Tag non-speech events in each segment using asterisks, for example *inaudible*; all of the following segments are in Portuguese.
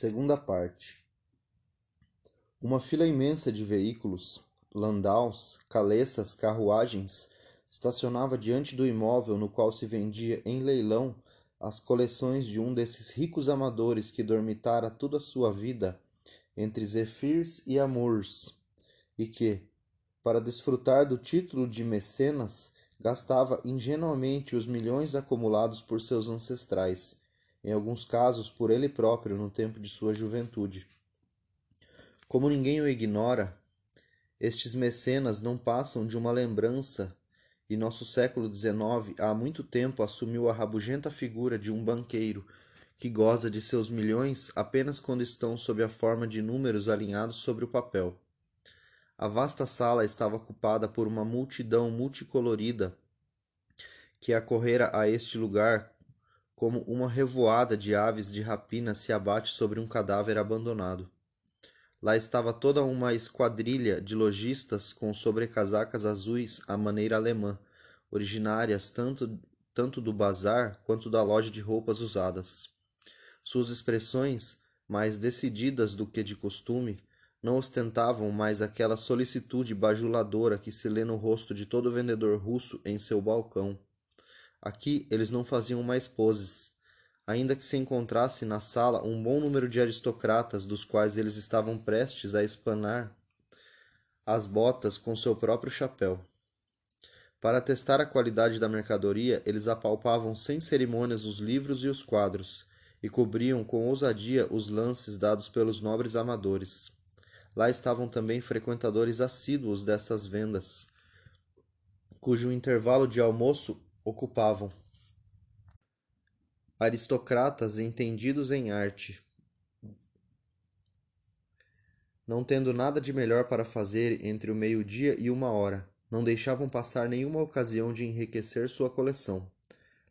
Segunda parte. Uma fila imensa de veículos, landaus, caleças, carruagens, estacionava diante do imóvel no qual se vendia em leilão as coleções de um desses ricos amadores que dormitara toda a sua vida entre Zefirs e Amurs, e que, para desfrutar do título de mecenas, gastava ingenuamente os milhões acumulados por seus ancestrais em alguns casos por ele próprio no tempo de sua juventude. Como ninguém o ignora, estes mecenas não passam de uma lembrança e nosso século XIX há muito tempo assumiu a rabugenta figura de um banqueiro que goza de seus milhões apenas quando estão sob a forma de números alinhados sobre o papel. A vasta sala estava ocupada por uma multidão multicolorida que acorrera a este lugar como uma revoada de aves de rapina se abate sobre um cadáver abandonado. Lá estava toda uma esquadrilha de lojistas com sobrecasacas azuis à maneira alemã, originárias tanto, tanto do bazar quanto da loja de roupas usadas. Suas expressões, mais decididas do que de costume, não ostentavam mais aquela solicitude bajuladora que se lê no rosto de todo vendedor russo em seu balcão Aqui eles não faziam mais poses, ainda que se encontrasse na sala um bom número de aristocratas dos quais eles estavam prestes a espanar as botas com seu próprio chapéu. Para testar a qualidade da mercadoria, eles apalpavam sem cerimônias os livros e os quadros, e cobriam com ousadia os lances dados pelos nobres amadores. Lá estavam também frequentadores assíduos destas vendas, cujo intervalo de almoço ocupavam. Aristocratas entendidos em arte. Não tendo nada de melhor para fazer entre o meio-dia e uma hora, não deixavam passar nenhuma ocasião de enriquecer sua coleção.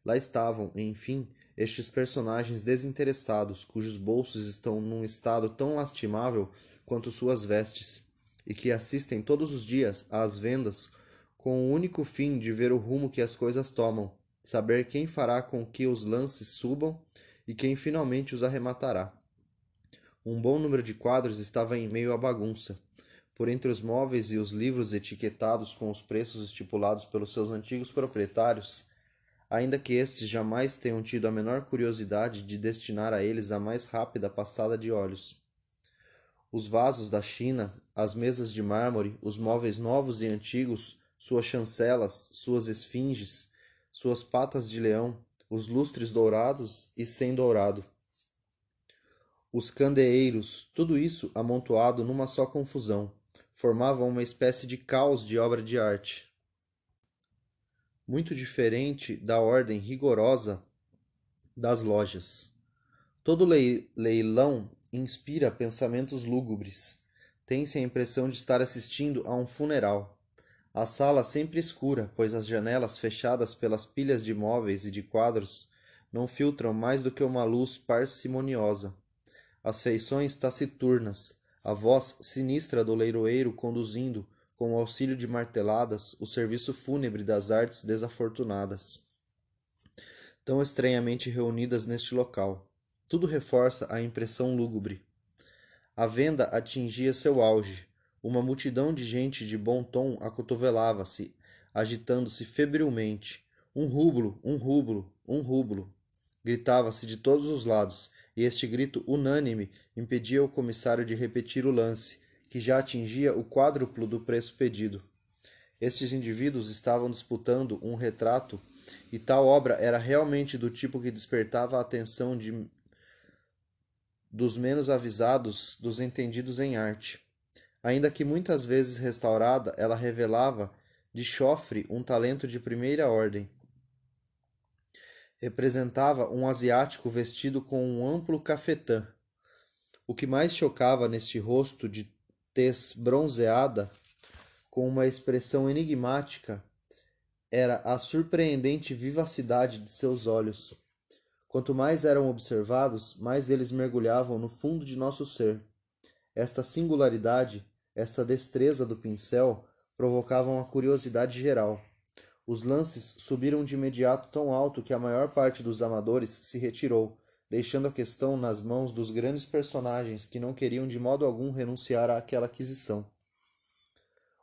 Lá estavam, enfim, estes personagens desinteressados, cujos bolsos estão num estado tão lastimável quanto suas vestes, e que assistem todos os dias às vendas com o único fim de ver o rumo que as coisas tomam, saber quem fará com que os lances subam e quem finalmente os arrematará. Um bom número de quadros estava em meio à bagunça. Por entre os móveis e os livros etiquetados com os preços estipulados pelos seus antigos proprietários, ainda que estes jamais tenham tido a menor curiosidade de destinar a eles a mais rápida passada de olhos. Os vasos da China, as mesas de mármore, os móveis novos e antigos, suas chancelas, suas esfinges, suas patas de leão, os lustres dourados e sem dourado. Os candeeiros, tudo isso amontoado numa só confusão, formavam uma espécie de caos de obra de arte. Muito diferente da ordem rigorosa das lojas. Todo leilão inspira pensamentos lúgubres. Tem-se a impressão de estar assistindo a um funeral. A sala sempre escura, pois as janelas fechadas pelas pilhas de móveis e de quadros não filtram mais do que uma luz parcimoniosa. As feições taciturnas, a voz sinistra do leiroeiro conduzindo, com o auxílio de marteladas, o serviço fúnebre das artes desafortunadas. Tão estranhamente reunidas neste local. Tudo reforça a impressão lúgubre. A venda atingia seu auge, uma multidão de gente de bom tom acotovelava-se, agitando-se febrilmente. Um rublo, um rublo, um rublo. Gritava-se de todos os lados, e este grito unânime impedia o comissário de repetir o lance, que já atingia o quádruplo do preço pedido. Estes indivíduos estavam disputando um retrato, e tal obra era realmente do tipo que despertava a atenção de dos menos avisados, dos entendidos em arte. Ainda que muitas vezes restaurada, ela revelava de chofre um talento de primeira ordem. Representava um asiático vestido com um amplo cafetã. O que mais chocava neste rosto de tez bronzeada, com uma expressão enigmática, era a surpreendente vivacidade de seus olhos. Quanto mais eram observados, mais eles mergulhavam no fundo de nosso ser. Esta singularidade esta destreza do pincel provocavam a curiosidade geral. Os lances subiram de imediato tão alto que a maior parte dos amadores se retirou, deixando a questão nas mãos dos grandes personagens que não queriam de modo algum renunciar àquela aquisição.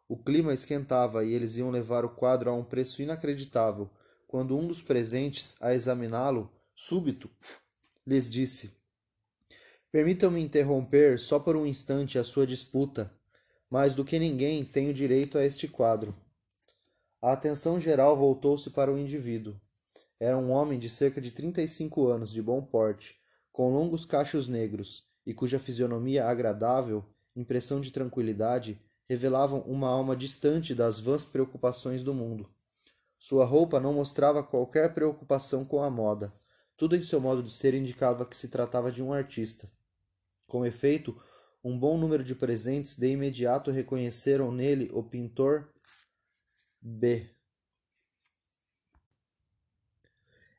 O clima esquentava e eles iam levar o quadro a um preço inacreditável, quando um dos presentes, a examiná-lo, súbito, lhes disse: Permitam-me interromper só por um instante a sua disputa. Mais do que ninguém tenho direito a este quadro. A atenção geral voltou-se para o indivíduo. Era um homem de cerca de trinta e cinco anos, de bom porte, com longos cachos negros, e cuja fisionomia agradável, impressão de tranquilidade, revelavam uma alma distante das vãs preocupações do mundo. Sua roupa não mostrava qualquer preocupação com a moda. Tudo em seu modo de ser indicava que se tratava de um artista. Com efeito, um bom número de presentes de imediato reconheceram nele o pintor B.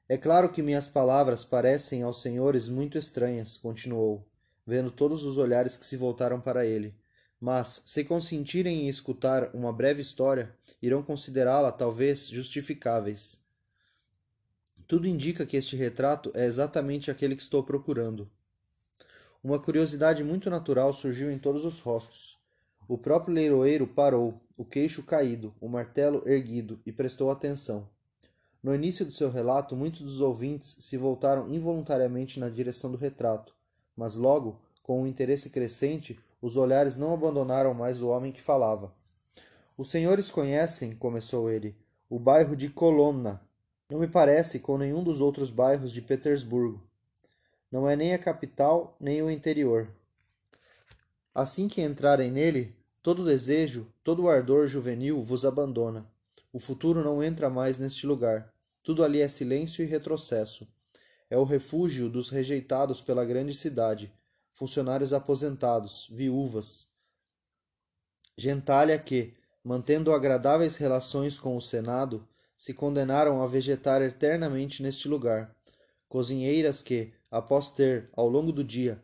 É claro que minhas palavras parecem aos senhores muito estranhas, continuou, vendo todos os olhares que se voltaram para ele. Mas, se consentirem em escutar uma breve história, irão considerá-la talvez justificáveis. Tudo indica que este retrato é exatamente aquele que estou procurando. Uma curiosidade muito natural surgiu em todos os rostos. O próprio leiroeiro parou, o queixo caído, o martelo erguido, e prestou atenção. No início do seu relato, muitos dos ouvintes se voltaram involuntariamente na direção do retrato, mas logo, com um interesse crescente, os olhares não abandonaram mais o homem que falava. Os senhores conhecem, começou ele, o bairro de Kolomna. Não me parece com nenhum dos outros bairros de Petersburgo. Não é nem a capital, nem o interior. Assim que entrarem nele, todo desejo, todo ardor juvenil vos abandona. O futuro não entra mais neste lugar. Tudo ali é silêncio e retrocesso. É o refúgio dos rejeitados pela grande cidade, funcionários aposentados, viúvas. Gentalha que, mantendo agradáveis relações com o Senado, se condenaram a vegetar eternamente neste lugar. Cozinheiras que, após ter, ao longo do dia,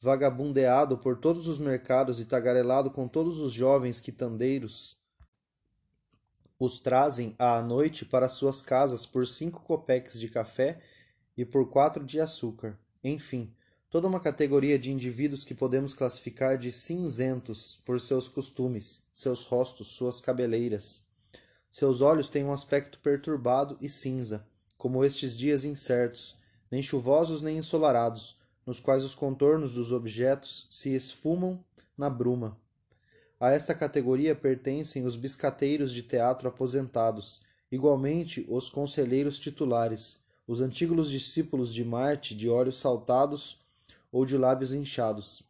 vagabundeado por todos os mercados e tagarelado com todos os jovens quitandeiros, os trazem à noite para suas casas por cinco copeques de café e por quatro de açúcar. Enfim, toda uma categoria de indivíduos que podemos classificar de cinzentos por seus costumes, seus rostos, suas cabeleiras. Seus olhos têm um aspecto perturbado e cinza, como estes dias incertos, nem chuvosos nem ensolarados, nos quais os contornos dos objetos se esfumam na bruma. A esta categoria pertencem os biscateiros de teatro aposentados, igualmente os conselheiros titulares, os antigos discípulos de Marte de olhos saltados ou de lábios inchados.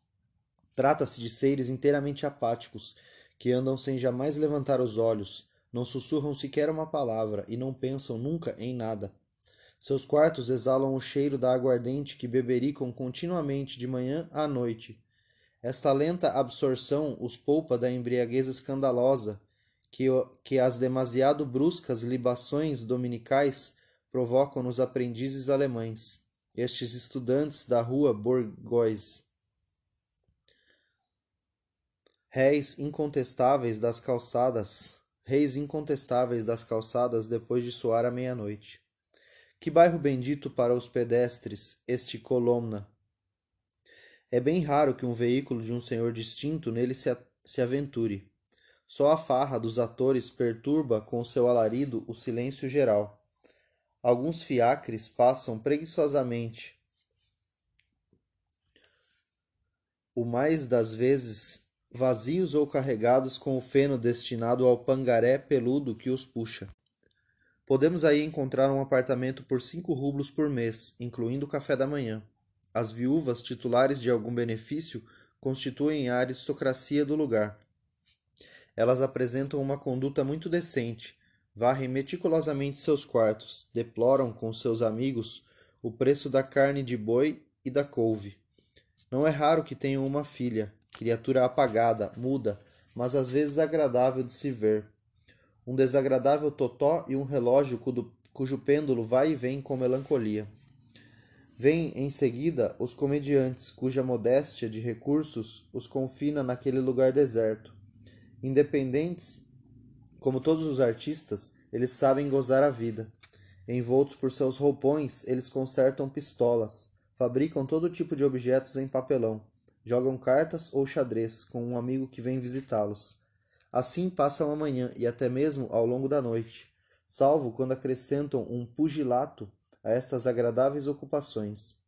Trata-se de seres inteiramente apáticos, que andam sem jamais levantar os olhos, não sussurram sequer uma palavra e não pensam nunca em nada. Seus quartos exalam o cheiro da aguardente que bebericam continuamente de manhã à noite. Esta lenta absorção os poupa da embriaguez escandalosa que, que as demasiado bruscas libações dominicais provocam nos aprendizes alemães, estes estudantes da rua Bourgois. Réis incontestáveis das calçadas, reis incontestáveis das calçadas depois de soar a meia-noite. Que bairro bendito para os pedestres, este Colomna! É bem raro que um veículo de um senhor distinto nele se, se aventure. Só a farra dos atores perturba com seu alarido o silêncio geral. Alguns fiacres passam preguiçosamente, o mais das vezes vazios ou carregados com o feno destinado ao pangaré peludo que os puxa. Podemos aí encontrar um apartamento por cinco rublos por mês, incluindo o café da manhã. As viúvas titulares de algum benefício constituem a aristocracia do lugar. Elas apresentam uma conduta muito decente, varrem meticulosamente seus quartos, deploram com seus amigos o preço da carne de boi e da couve. Não é raro que tenham uma filha, criatura apagada, muda, mas às vezes agradável de se ver um desagradável totó e um relógio cujo pêndulo vai e vem com melancolia. Vêm em seguida os comediantes, cuja modéstia de recursos os confina naquele lugar deserto. Independentes, como todos os artistas, eles sabem gozar a vida. Envoltos por seus roupões, eles consertam pistolas, fabricam todo tipo de objetos em papelão, jogam cartas ou xadrez com um amigo que vem visitá-los. Assim passam a manhã e até mesmo ao longo da noite, salvo quando acrescentam um pugilato a estas agradáveis ocupações.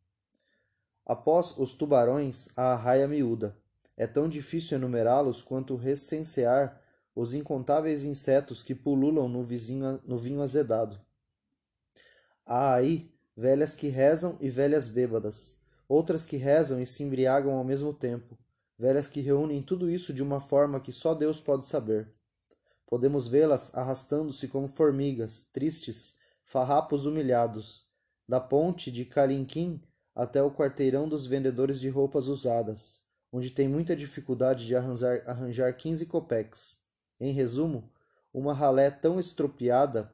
Após os tubarões, a arraia miúda. É tão difícil enumerá-los quanto recensear os incontáveis insetos que pululam no, vizinho, no vinho azedado. Há aí velhas que rezam e velhas bêbadas, outras que rezam e se embriagam ao mesmo tempo, velhas que reúnem tudo isso de uma forma que só Deus pode saber. Podemos vê-las arrastando-se como formigas, tristes, farrapos humilhados, da ponte de Calinquim até o quarteirão dos vendedores de roupas usadas, onde tem muita dificuldade de arranjar, arranjar 15 copeques. Em resumo, uma ralé tão estropiada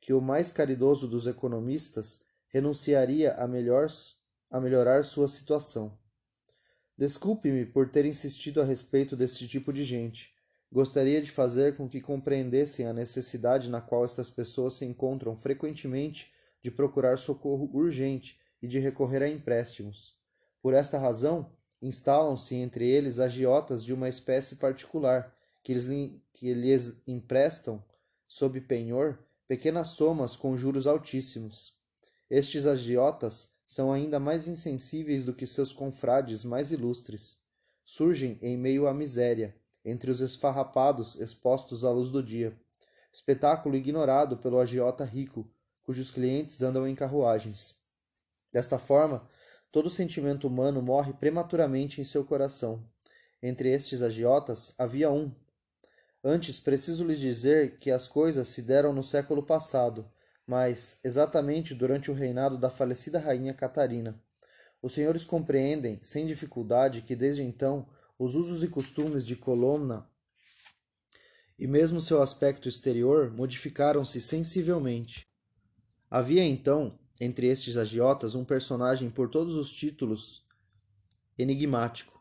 que o mais caridoso dos economistas renunciaria a, melhor, a melhorar sua situação. Desculpe-me por ter insistido a respeito desse tipo de gente. Gostaria de fazer com que compreendessem a necessidade na qual estas pessoas se encontram frequentemente de procurar socorro urgente e de recorrer a empréstimos. Por esta razão, instalam-se entre eles agiotas de uma espécie particular, que, eles, que lhes emprestam, sob penhor, pequenas somas com juros altíssimos. Estes agiotas são ainda mais insensíveis do que seus confrades mais ilustres. Surgem em meio à miséria, entre os esfarrapados expostos à luz do dia. Espetáculo ignorado pelo agiota rico, cujos clientes andam em carruagens. Desta forma, todo sentimento humano morre prematuramente em seu coração. Entre estes agiotas havia um. Antes, preciso lhes dizer que as coisas se deram no século passado, mas exatamente durante o reinado da falecida rainha Catarina. Os senhores compreendem, sem dificuldade, que desde então os usos e costumes de Colomna e mesmo seu aspecto exterior modificaram-se sensivelmente. Havia então, entre estes agiotas, um personagem por todos os títulos enigmático,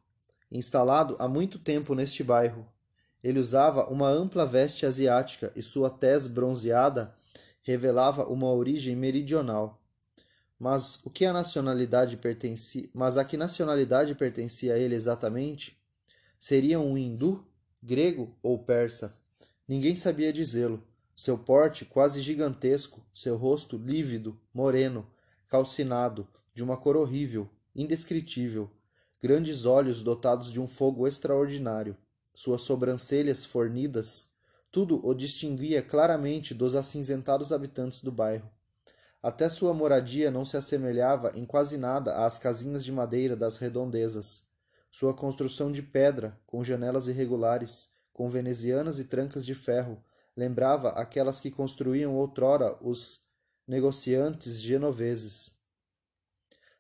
instalado há muito tempo neste bairro. Ele usava uma ampla veste asiática e sua tez bronzeada revelava uma origem meridional. Mas o que a nacionalidade pertencia, mas a que nacionalidade pertencia a ele exatamente? Seria um hindu, grego ou persa? Ninguém sabia dizê-lo. Seu porte quase gigantesco, seu rosto lívido, moreno, calcinado, de uma cor horrível, indescritível, grandes olhos dotados de um fogo extraordinário, suas sobrancelhas fornidas, tudo o distinguia claramente dos acinzentados habitantes do bairro. Até sua moradia não se assemelhava em quase nada às casinhas de madeira das redondezas. Sua construção de pedra, com janelas irregulares, com venezianas e trancas de ferro, lembrava aquelas que construíam outrora os negociantes genoveses.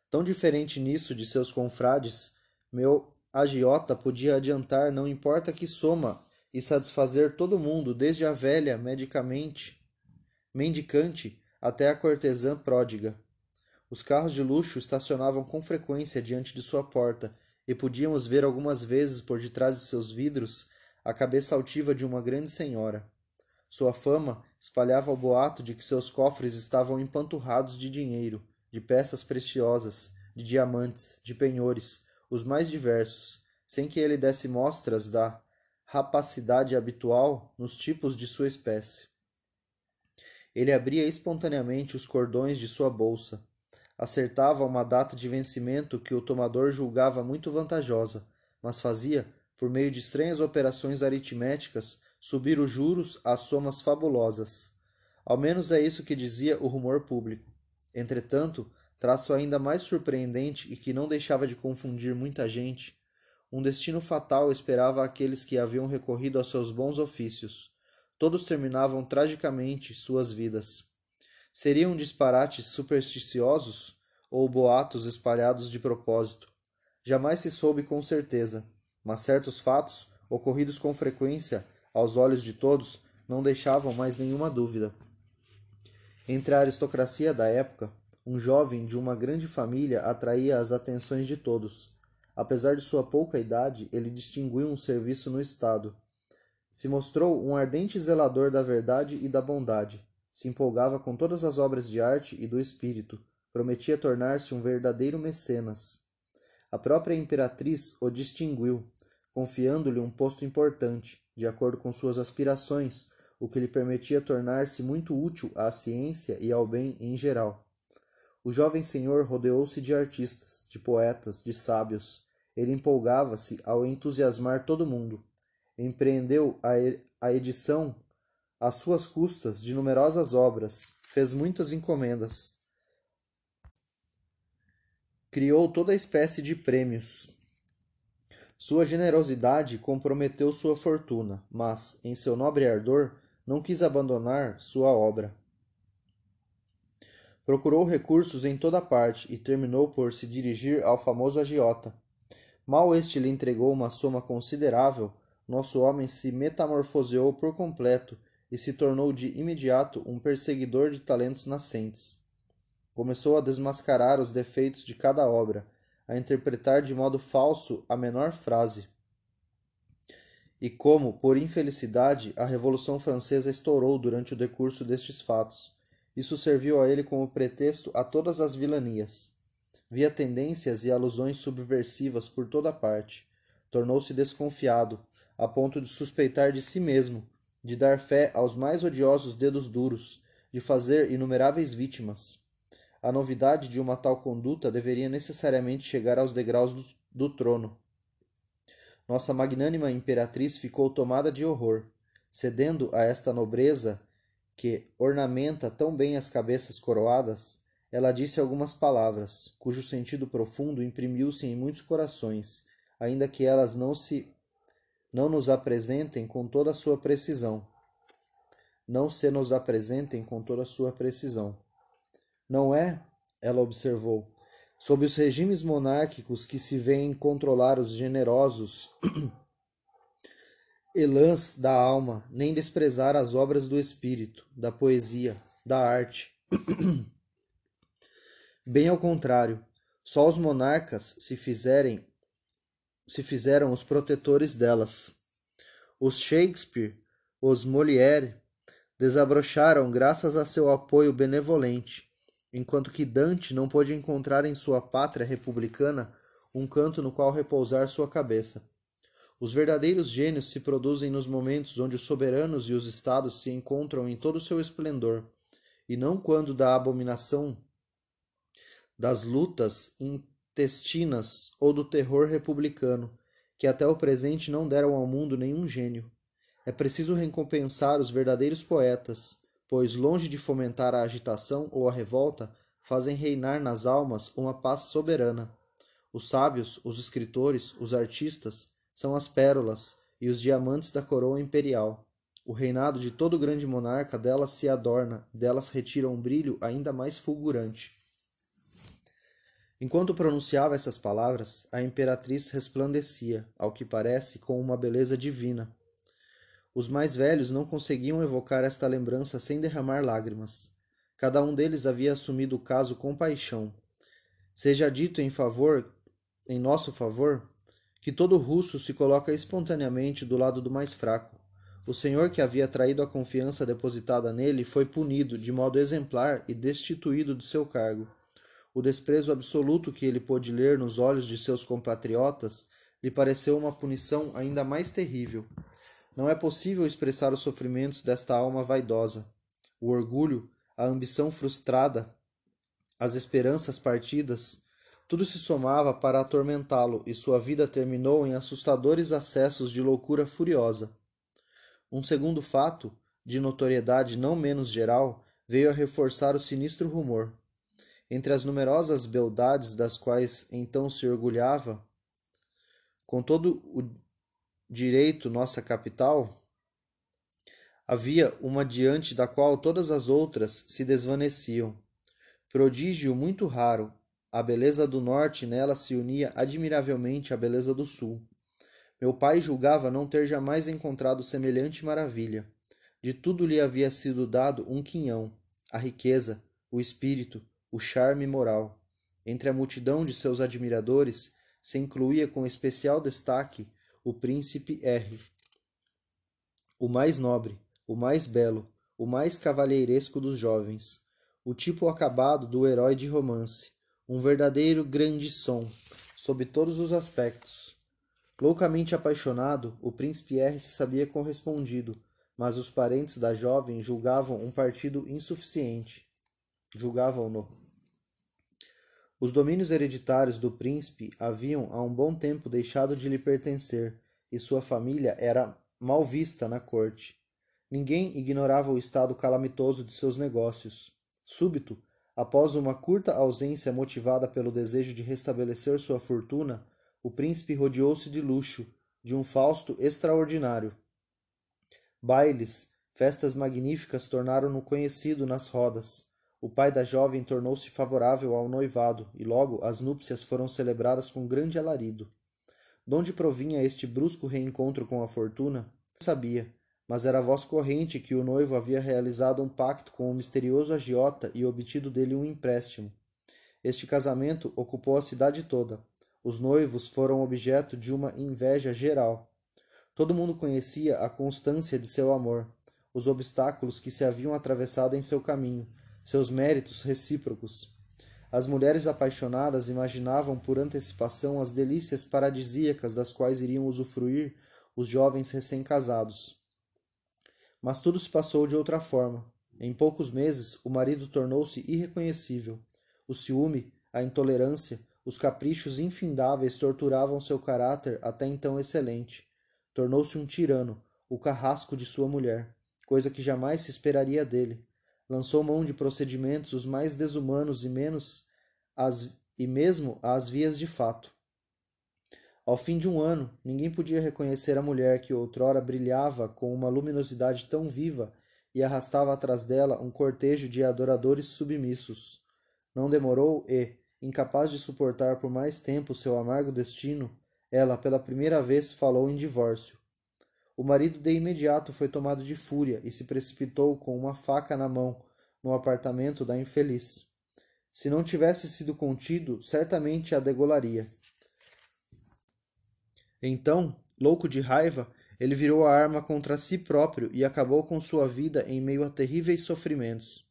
Tão diferente nisso de seus confrades, meu agiota podia adiantar não importa que soma e satisfazer todo mundo, desde a velha medicamente mendicante até a cortesã pródiga. Os carros de luxo estacionavam com frequência diante de sua porta, e podíamos ver algumas vezes por detrás de seus vidros a cabeça altiva de uma grande senhora. Sua fama espalhava o boato de que seus cofres estavam empanturrados de dinheiro, de peças preciosas, de diamantes, de penhores, os mais diversos, sem que ele desse mostras da rapacidade habitual nos tipos de sua espécie. Ele abria espontaneamente os cordões de sua bolsa, acertava uma data de vencimento que o tomador julgava muito vantajosa, mas fazia, por meio de estranhas operações aritméticas, subir os juros às somas fabulosas. Ao menos é isso que dizia o rumor público. Entretanto, traço ainda mais surpreendente e que não deixava de confundir muita gente, um destino fatal esperava aqueles que haviam recorrido aos seus bons ofícios. Todos terminavam tragicamente suas vidas. Seriam disparates supersticiosos ou boatos espalhados de propósito? Jamais se soube com certeza, mas certos fatos, ocorridos com frequência aos olhos de todos, não deixavam mais nenhuma dúvida. Entre a aristocracia da época, um jovem de uma grande família atraía as atenções de todos Apesar de sua pouca idade, ele distinguiu um serviço no Estado. Se mostrou um ardente zelador da verdade e da bondade. Se empolgava com todas as obras de arte e do espírito, prometia tornar-se um verdadeiro mecenas. A própria imperatriz o distinguiu, confiando-lhe um posto importante, de acordo com suas aspirações, o que lhe permitia tornar-se muito útil à ciência e ao bem em geral. O jovem senhor rodeou-se de artistas, de poetas, de sábios. Ele empolgava-se ao entusiasmar todo mundo. Empreendeu a edição, às suas custas, de numerosas obras, fez muitas encomendas. Criou toda espécie de prêmios, sua generosidade comprometeu sua fortuna, mas, em seu nobre ardor, não quis abandonar sua obra. Procurou recursos em toda parte e terminou por se dirigir ao famoso agiota. Mal este lhe entregou uma soma considerável, nosso homem se metamorfoseou por completo e se tornou de imediato um perseguidor de talentos nascentes. Começou a desmascarar os defeitos de cada obra, a interpretar de modo falso a menor frase. E como, por infelicidade, a Revolução Francesa estourou durante o decurso destes fatos, isso serviu a ele como pretexto a todas as vilanias. Via tendências e alusões subversivas por toda parte. Tornou-se desconfiado, a ponto de suspeitar de si mesmo, de dar fé aos mais odiosos dedos duros, de fazer inumeráveis vítimas. A novidade de uma tal conduta deveria necessariamente chegar aos degraus do, do trono. Nossa magnânima imperatriz ficou tomada de horror, cedendo a esta nobreza que ornamenta tão bem as cabeças coroadas, ela disse algumas palavras, cujo sentido profundo imprimiu-se em muitos corações, ainda que elas não se não nos apresentem com toda a sua precisão. Não se nos apresentem com toda a sua precisão. Não é, ela observou, sob os regimes monárquicos que se veem controlar os generosos *clears throat* elãs da alma, nem desprezar as obras do espírito, da poesia, da arte. *clears throat* Bem ao contrário, só os monarcas se fizerem se fizeram os protetores delas. Os Shakespeare, os Molière desabrocharam graças a seu apoio benevolente enquanto que Dante não pôde encontrar em sua pátria republicana um canto no qual repousar sua cabeça. Os verdadeiros gênios se produzem nos momentos onde os soberanos e os estados se encontram em todo o seu esplendor, e não quando da abominação das lutas intestinas ou do terror republicano, que até o presente não deram ao mundo nenhum gênio. É preciso recompensar os verdadeiros poetas, pois, longe de fomentar a agitação ou a revolta, fazem reinar nas almas uma paz soberana. Os sábios, os escritores, os artistas são as pérolas e os diamantes da coroa imperial. O reinado de todo grande monarca delas se adorna e delas retira um brilho ainda mais fulgurante. Enquanto pronunciava essas palavras, a imperatriz resplandecia, ao que parece, com uma beleza divina. Os mais velhos não conseguiam evocar esta lembrança sem derramar lágrimas. Cada um deles havia assumido o caso com paixão. Seja dito em favor, em nosso favor, que todo russo se coloca espontaneamente do lado do mais fraco. O senhor que havia traído a confiança depositada nele foi punido de modo exemplar e destituído de seu cargo. O desprezo absoluto que ele pôde ler nos olhos de seus compatriotas lhe pareceu uma punição ainda mais terrível. Não é possível expressar os sofrimentos desta alma vaidosa. O orgulho, a ambição frustrada, as esperanças partidas, tudo se somava para atormentá-lo e sua vida terminou em assustadores acessos de loucura furiosa. Um segundo fato, de notoriedade não menos geral, veio a reforçar o sinistro rumor. Entre as numerosas beldades das quais então se orgulhava, com todo o direito nossa capital, havia uma diante da qual todas as outras se desvaneciam. Prodígio muito raro, a beleza do norte nela se unia admiravelmente à beleza do sul. Meu pai julgava não ter jamais encontrado semelhante maravilha. De tudo lhe havia sido dado um quinhão, a riqueza, o espírito, o charme moral. Entre a multidão de seus admiradores se incluía com especial destaque o príncipe R. O mais nobre, o mais belo, o mais cavalheiresco dos jovens, o tipo acabado do herói de romance, um verdadeiro grande som, sob todos os aspectos. Loucamente apaixonado, o príncipe R se sabia correspondido, mas os parentes da jovem julgavam um partido insuficiente. Julgavam-no. Os domínios hereditários do príncipe haviam há um bom tempo deixado de lhe pertencer, e sua família era mal vista na corte. Ninguém ignorava o estado calamitoso de seus negócios. Súbito, após uma curta ausência motivada pelo desejo de restabelecer sua fortuna, o príncipe rodeou-se de luxo, de um fausto extraordinário. Bailes, festas magníficas tornaram-no conhecido nas rodas. O pai da jovem tornou-se favorável ao noivado, e logo as núpcias foram celebradas com grande alarido. Donde provinha este brusco reencontro com a fortuna? Não sabia, mas era voz corrente que o noivo havia realizado um pacto com o misterioso agiota e obtido dele um empréstimo. Este casamento ocupou a cidade toda. Os noivos foram objeto de uma inveja geral. Todo mundo conhecia a constância de seu amor, os obstáculos que se haviam atravessado em seu caminho, seus méritos recíprocos. As mulheres apaixonadas imaginavam por antecipação as delícias paradisíacas das quais iriam usufruir os jovens recém-casados. Mas tudo se passou de outra forma. Em poucos meses, o marido tornou-se irreconhecível. O ciúme, a intolerância, os caprichos infindáveis torturavam seu caráter até então excelente. Tornou-se um tirano, o carrasco de sua mulher, coisa que jamais se esperaria dele. Lançou mão de procedimentos os mais desumanos e menos as, e mesmo às vias de fato. Ao fim de um ano, ninguém podia reconhecer a mulher que outrora brilhava com uma luminosidade tão viva e arrastava atrás dela um cortejo de adoradores submissos. Não demorou e, incapaz de suportar por mais tempo seu amargo destino, ela pela primeira vez falou em divórcio. O marido de imediato foi tomado de fúria e se precipitou com uma faca na mão no apartamento da infeliz. Se não tivesse sido contido, certamente a degolaria. Então, louco de raiva, ele virou a arma contra si próprio e acabou com sua vida em meio a terríveis sofrimentos.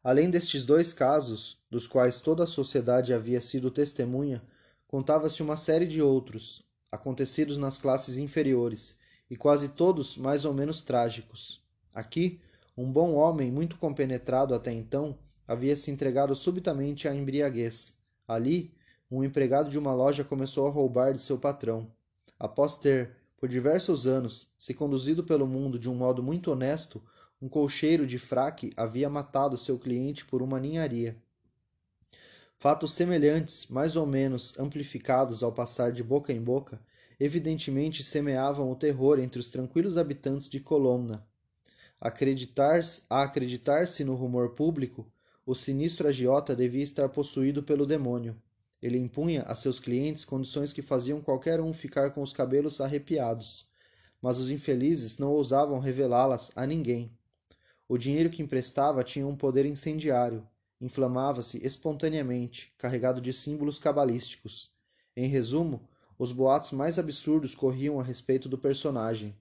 Além destes dois casos, dos quais toda a sociedade havia sido testemunha, contava-se uma série de outros, acontecidos nas classes inferiores, e quase todos mais ou menos trágicos. Aqui, um bom homem, muito compenetrado até então, havia se entregado subitamente à embriaguez. Ali, um empregado de uma loja começou a roubar de seu patrão. Após ter, por diversos anos, se conduzido pelo mundo de um modo muito honesto, um colcheiro de fraque havia matado seu cliente por uma ninharia. Fatos semelhantes, mais ou menos amplificados ao passar de boca em boca, evidentemente semeavam o terror entre os tranquilos habitantes de Colomna. Acreditar a acreditar-se no rumor público, o sinistro agiota devia estar possuído pelo demônio. Ele impunha a seus clientes condições que faziam qualquer um ficar com os cabelos arrepiados, mas os infelizes não ousavam revelá-las a ninguém. O dinheiro que emprestava tinha um poder incendiário, inflamava-se espontaneamente, carregado de símbolos cabalísticos. Em resumo, os boatos mais absurdos corriam a respeito do personagem.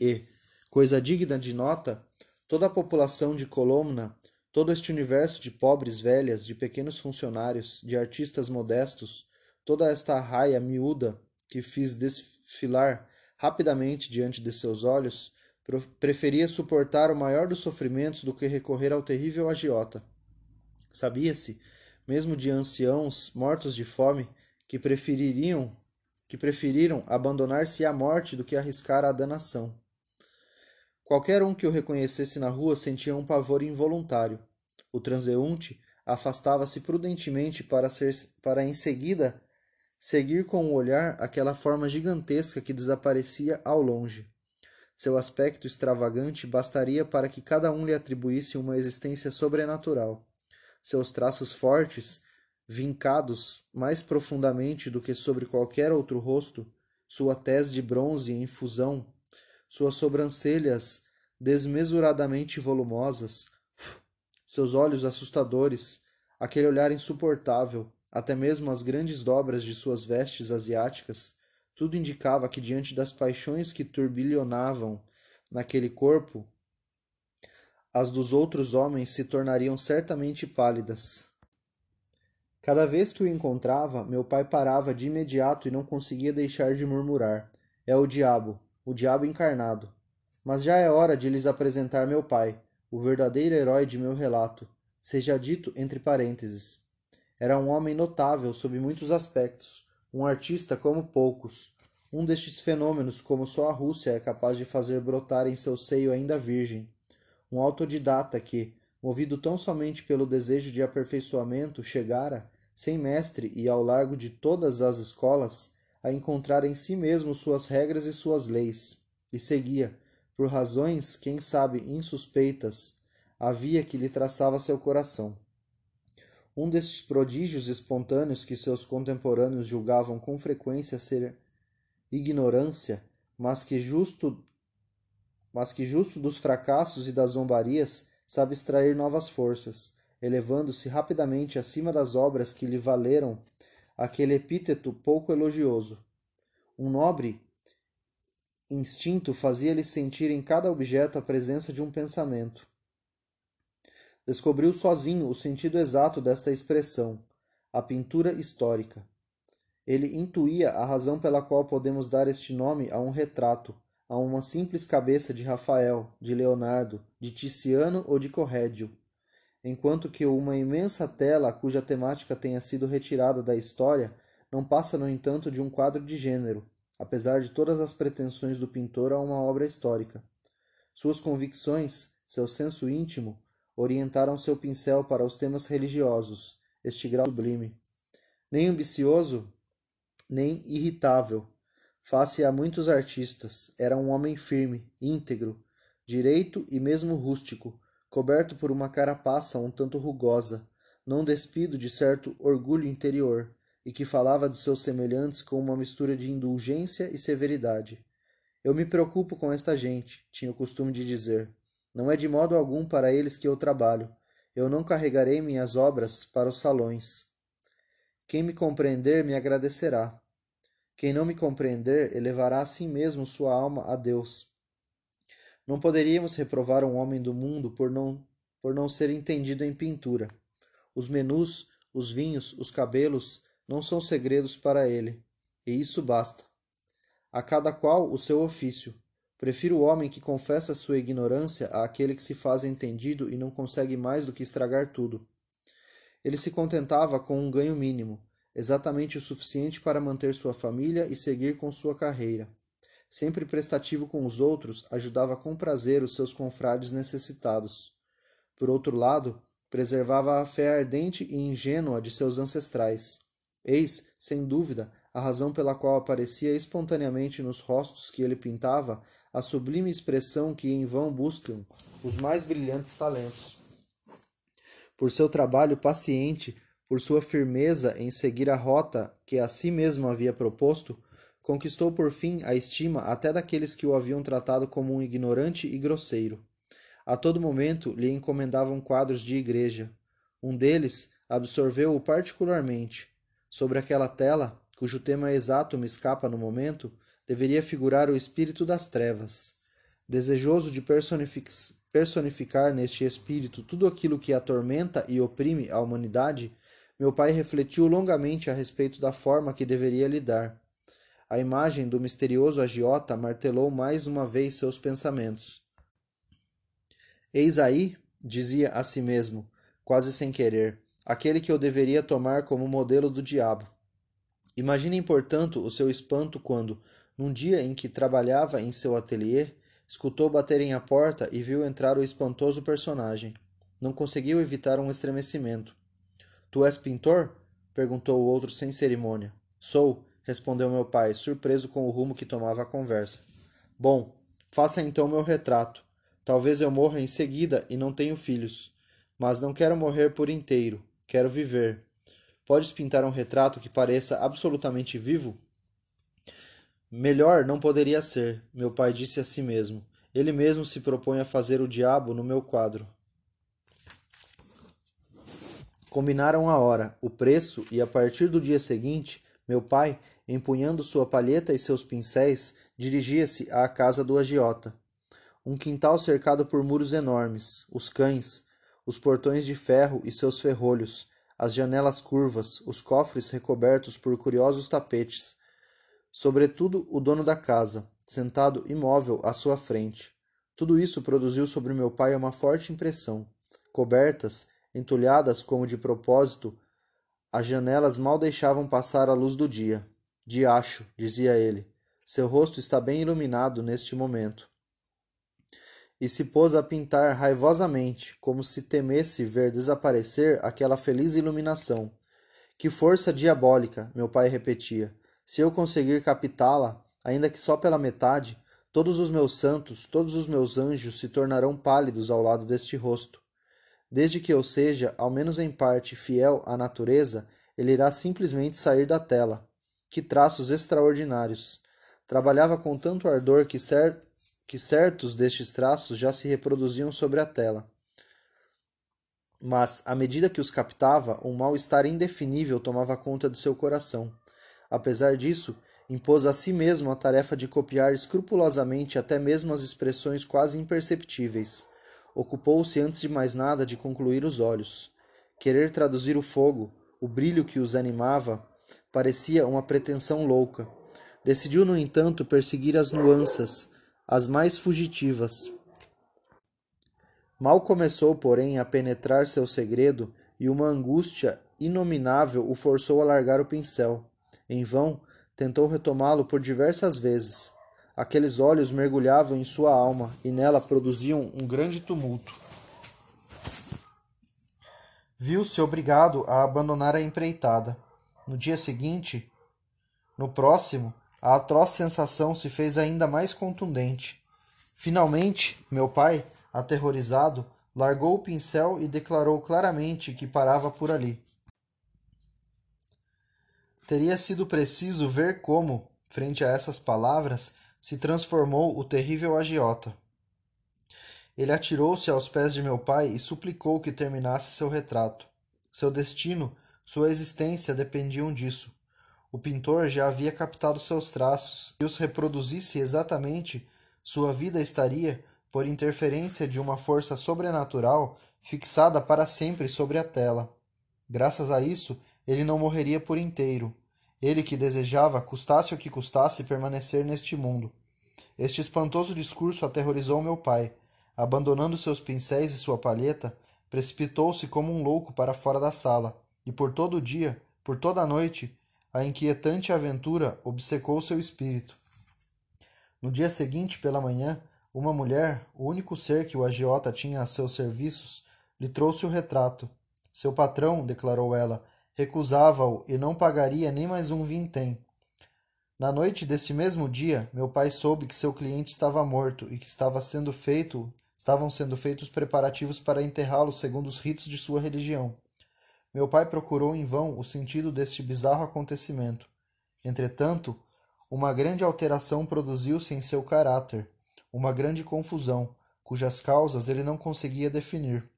E, coisa digna de nota, toda a população de Colomna Todo este universo de pobres velhas, de pequenos funcionários, de artistas modestos, toda esta raia miúda que fiz desfilar rapidamente diante de seus olhos, preferia suportar o maior dos sofrimentos do que recorrer ao terrível agiota. Sabia-se, mesmo de anciãos mortos de fome, que prefeririam que preferiram abandonar-se à morte do que arriscar a danação. Qualquer um que o reconhecesse na rua sentia um pavor involuntário. O transeunte afastava-se prudentemente para, ser, para em seguida seguir com o olhar aquela forma gigantesca que desaparecia ao longe. Seu aspecto extravagante bastaria para que cada um lhe atribuísse uma existência sobrenatural. Seus traços fortes, vincados mais profundamente do que sobre qualquer outro rosto, sua tez de bronze em fusão, suas sobrancelhas desmesuradamente volumosas, seus olhos assustadores, aquele olhar insuportável, até mesmo as grandes dobras de suas vestes asiáticas, tudo indicava que diante das paixões que turbilhonavam naquele corpo, as dos outros homens se tornariam certamente pálidas. Cada vez que o encontrava, meu pai parava de imediato e não conseguia deixar de murmurar: É o diabo, o diabo encarnado. Mas já é hora de lhes apresentar meu pai, o verdadeiro herói de meu relato, seja dito entre parênteses. Era um homem notável sob muitos aspectos, um artista como poucos, um destes fenômenos como só a Rússia é capaz de fazer brotar em seu seio ainda virgem, um autodidata que, movido tão somente pelo desejo de aperfeiçoamento, chegara, sem mestre e ao largo de todas as escolas, a encontrar em si mesmo suas regras e suas leis, e seguia, por razões, quem sabe, insuspeitas, a via que lhe traçava seu coração. Um destes prodígios espontâneos que seus contemporâneos julgavam com frequência ser ignorância, mas que justo mas que justo dos fracassos e das zombarias sabe extrair novas forças, elevando-se rapidamente acima das obras que lhe valeram aquele epíteto pouco elogioso. Um nobre instinto fazia-lhe sentir em cada objeto a presença de um pensamento. Descobriu sozinho o sentido exato desta expressão, a pintura histórica. Ele intuía a razão pela qual podemos dar este nome a um retrato, a uma simples cabeça de Rafael, de Leonardo, de Ticiano ou de Corrédio enquanto que uma imensa tela cuja temática tenha sido retirada da história não passa, no entanto, de um quadro de gênero, apesar de todas as pretensões do pintor a uma obra histórica. Suas convicções, seu senso íntimo, orientaram seu pincel para os temas religiosos, este grau sublime. Nem ambicioso, nem irritável, face a muitos artistas, era um homem firme, íntegro, direito e mesmo rústico, coberto por uma carapaça um tanto rugosa, não despido de certo orgulho interior, e que falava de seus semelhantes com uma mistura de indulgência e severidade. Eu me preocupo com esta gente, tinha o costume de dizer. Não é de modo algum para eles que eu trabalho. Eu não carregarei minhas obras para os salões. Quem me compreender me agradecerá. Quem não me compreender elevará a si mesmo sua alma a Deus. Não poderíamos reprovar um homem do mundo por não, por não ser entendido em pintura. Os menus, os vinhos, os cabelos não são segredos para ele, e isso basta. A cada qual o seu ofício. Prefiro o homem que confessa sua ignorância àquele que se faz entendido e não consegue mais do que estragar tudo. Ele se contentava com um ganho mínimo, exatamente o suficiente para manter sua família e seguir com sua carreira sempre prestativo com os outros, ajudava com prazer os seus confrades necessitados. Por outro lado, preservava a fé ardente e ingênua de seus ancestrais. Eis, sem dúvida, a razão pela qual aparecia espontaneamente nos rostos que ele pintava a sublime expressão que em vão buscam os mais brilhantes talentos. Por seu trabalho paciente, por sua firmeza em seguir a rota que a si mesmo havia proposto, conquistou por fim a estima até daqueles que o haviam tratado como um ignorante e grosseiro. A todo momento lhe encomendavam quadros de igreja. Um deles absorveu-o particularmente. Sobre aquela tela, cujo tema exato me escapa no momento, deveria figurar o espírito das trevas. Desejoso de personificar neste espírito tudo aquilo que atormenta e oprime a humanidade, meu pai refletiu longamente a respeito da forma que deveria lhe dar. A imagem do misterioso agiota martelou mais uma vez seus pensamentos. Eis aí, dizia a si mesmo, quase sem querer, aquele que eu deveria tomar como modelo do diabo. Imaginem, portanto, o seu espanto quando, num dia em que trabalhava em seu ateliê, escutou baterem à porta e viu entrar o espantoso personagem. Não conseguiu evitar um estremecimento. Tu és pintor? perguntou o outro sem cerimônia. Sou, respondeu meu pai, surpreso com o rumo que tomava a conversa. Bom, faça então meu retrato. Talvez eu morra em seguida e não tenho filhos. Mas não quero morrer por inteiro. Quero viver. Podes pintar um retrato que pareça absolutamente vivo? Melhor não poderia ser, meu pai disse a si mesmo. Ele mesmo se propõe a fazer o diabo no meu quadro. Combinaram a hora, o preço e, a partir do dia seguinte, meu pai empunhando sua palheta e seus pincéis, dirigia-se à casa do agiota. Um quintal cercado por muros enormes, os cães, os portões de ferro e seus ferrolhos, as janelas curvas, os cofres recobertos por curiosos tapetes. Sobretudo o dono da casa, sentado imóvel à sua frente. Tudo isso produziu sobre meu pai uma forte impressão. Cobertas, entulhadas como de propósito, as janelas mal deixavam passar a luz do dia. Diacho, dizia ele, seu rosto está bem iluminado neste momento. E se pôs a pintar raivosamente, como se temesse ver desaparecer aquela feliz iluminação. Que força diabólica, meu pai repetia. Se eu conseguir captá-la, ainda que só pela metade, todos os meus santos, todos os meus anjos se tornarão pálidos ao lado deste rosto. Desde que eu seja, ao menos em parte, fiel à natureza, ele irá simplesmente sair da tela. Que traços extraordinários! Trabalhava com tanto ardor que, cer que certos destes traços já se reproduziam sobre a tela. Mas, à medida que os captava, um mal-estar indefinível tomava conta do seu coração. Apesar disso, impôs a si mesmo a tarefa de copiar escrupulosamente até mesmo as expressões quase imperceptíveis ocupou-se antes de mais nada de concluir os olhos. Querer traduzir o fogo, o brilho que os animava, parecia uma pretensão louca. Decidiu, no entanto, perseguir as nuances, as mais fugitivas. Mal começou, porém, a penetrar seu segredo, e uma angústia inominável o forçou a largar o pincel. Em vão, tentou retomá-lo por diversas vezes. Aqueles olhos mergulhavam em sua alma e nela produziam um grande tumulto. Viu-se obrigado a abandonar a empreitada. No dia seguinte, no próximo, a atroz sensação se fez ainda mais contundente. Finalmente, meu pai, aterrorizado, largou o pincel e declarou claramente que parava por ali. Teria sido preciso ver como, frente a essas palavras, se transformou o terrível agiota. Ele atirou-se aos pés de meu pai e suplicou que terminasse seu retrato. Seu destino, sua existência dependiam disso. O pintor já havia captado seus traços, e os reproduzisse exatamente, sua vida estaria, por interferência de uma força sobrenatural, fixada para sempre sobre a tela. Graças a isso, ele não morreria por inteiro. Ele que desejava, custasse o que custasse, permanecer neste mundo. Este espantoso discurso aterrorizou meu pai. Abandonando seus pincéis e sua palheta, precipitou-se como um louco para fora da sala, e por todo o dia, por toda a noite, a inquietante aventura obcecou seu espírito. No dia seguinte, pela manhã, uma mulher, o único ser que o agiota tinha a seus serviços, lhe trouxe o retrato. Seu patrão, declarou ela, recusava-o e não pagaria nem mais um vintém. Na noite desse mesmo dia, meu pai soube que seu cliente estava morto e que estava sendo feito, estavam sendo feitos preparativos para enterrá-lo segundo os ritos de sua religião. Meu pai procurou em vão o sentido deste bizarro acontecimento. Entretanto, uma grande alteração produziu-se em seu caráter, uma grande confusão, cujas causas ele não conseguia definir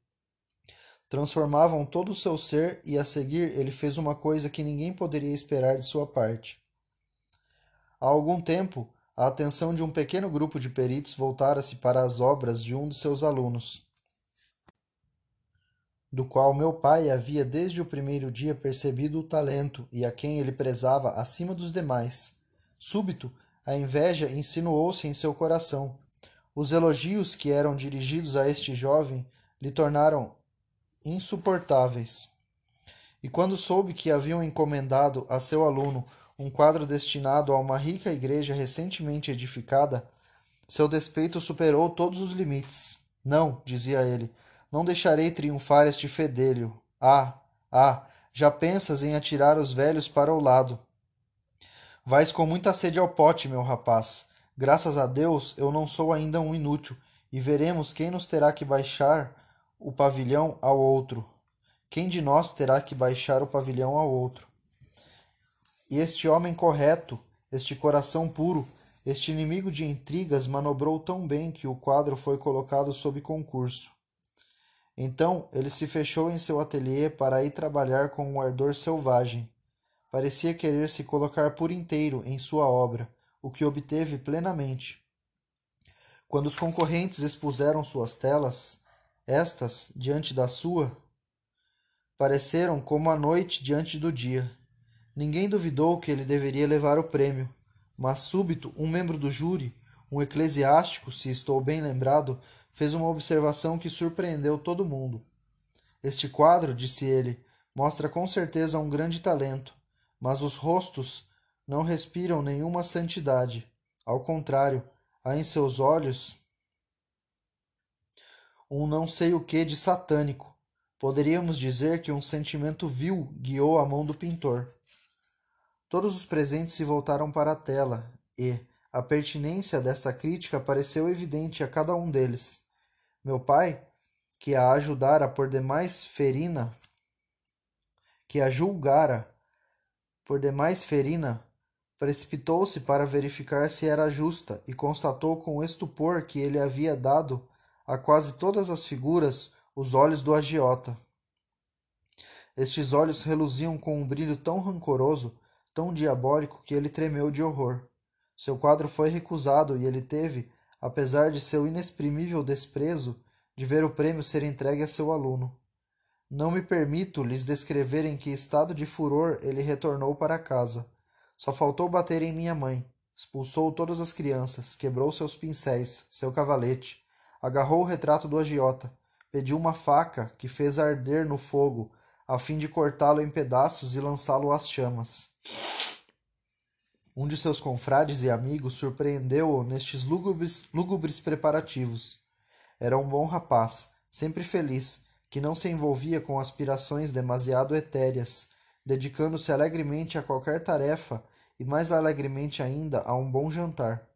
transformavam todo o seu ser e a seguir ele fez uma coisa que ninguém poderia esperar de sua parte. Há algum tempo, a atenção de um pequeno grupo de peritos voltara-se para as obras de um de seus alunos, do qual meu pai havia desde o primeiro dia percebido o talento e a quem ele prezava acima dos demais. Súbito, a inveja insinuou-se em seu coração. Os elogios que eram dirigidos a este jovem lhe tornaram insuportáveis. E quando soube que haviam encomendado a seu aluno um quadro destinado a uma rica igreja recentemente edificada, seu despeito superou todos os limites. Não, dizia ele, não deixarei triunfar este fedelho. Ah, ah, já pensas em atirar os velhos para o lado. Vais com muita sede ao pote, meu rapaz. Graças a Deus eu não sou ainda um inútil, e veremos quem nos terá que baixar o pavilhão ao outro. Quem de nós terá que baixar o pavilhão ao outro? E este homem correto, este coração puro, este inimigo de intrigas manobrou tão bem que o quadro foi colocado sob concurso. Então ele se fechou em seu ateliê para ir trabalhar com um ardor selvagem. Parecia querer se colocar por inteiro em sua obra, o que obteve plenamente. Quando os concorrentes expuseram suas telas, estas, diante da sua, pareceram como a noite diante do dia. Ninguém duvidou que ele deveria levar o prêmio, mas súbito um membro do júri, um eclesiástico, se estou bem lembrado, fez uma observação que surpreendeu todo mundo. Este quadro, disse ele, mostra com certeza um grande talento, mas os rostos não respiram nenhuma santidade. Ao contrário, há em seus olhos um não sei o que de satânico. Poderíamos dizer que um sentimento vil guiou a mão do pintor. Todos os presentes se voltaram para a tela e a pertinência desta crítica pareceu evidente a cada um deles. Meu pai, que a ajudara por demais ferina, que a julgara por demais ferina, Precipitou-se para verificar se era justa e constatou com estupor que ele havia dado a quase todas as figuras os olhos do agiota. Estes olhos reluziam com um brilho tão rancoroso, tão diabólico, que ele tremeu de horror. Seu quadro foi recusado e ele teve, apesar de seu inexprimível desprezo, de ver o prêmio ser entregue a seu aluno. Não me permito lhes descrever em que estado de furor ele retornou para casa. Só faltou bater em minha mãe. Expulsou todas as crianças, quebrou seus pincéis, seu cavalete, agarrou o retrato do agiota, pediu uma faca que fez arder no fogo, a fim de cortá-lo em pedaços e lançá-lo às chamas. Um de seus confrades e amigos surpreendeu-o nestes lúgubres, lúgubres preparativos. Era um bom rapaz, sempre feliz, que não se envolvia com aspirações demasiado etéreas, dedicando-se alegremente a qualquer tarefa e mais alegremente ainda a um bom jantar.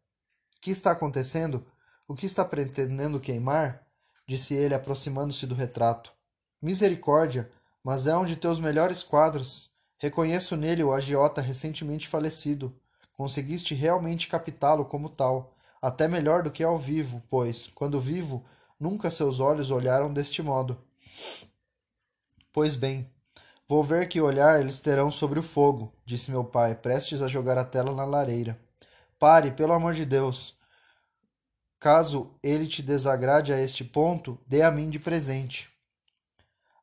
Que está acontecendo? O que está pretendendo queimar? disse ele, aproximando-se do retrato. Misericórdia, mas é um de teus melhores quadros. Reconheço nele o agiota recentemente falecido. Conseguiste realmente captá-lo como tal, até melhor do que ao vivo, pois, quando vivo, nunca seus olhos olharam deste modo. Pois bem, Vou ver que olhar eles terão sobre o fogo, disse meu pai, prestes a jogar a tela na lareira. Pare, pelo amor de Deus. Caso ele te desagrade a este ponto, dê a mim de presente.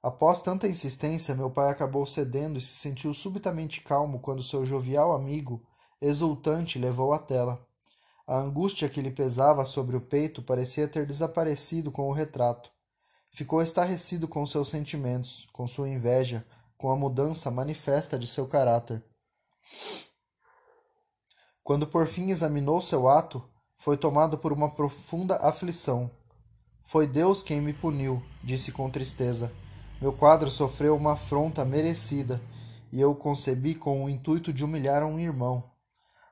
Após tanta insistência, meu pai acabou cedendo e se sentiu subitamente calmo quando seu jovial amigo, exultante, levou a tela. A angústia que lhe pesava sobre o peito parecia ter desaparecido com o retrato. Ficou estarrecido com seus sentimentos, com sua inveja, com a mudança manifesta de seu caráter. Quando por fim examinou seu ato, foi tomado por uma profunda aflição. Foi Deus quem me puniu, disse com tristeza. Meu quadro sofreu uma afronta merecida, e eu o concebi com o intuito de humilhar um irmão.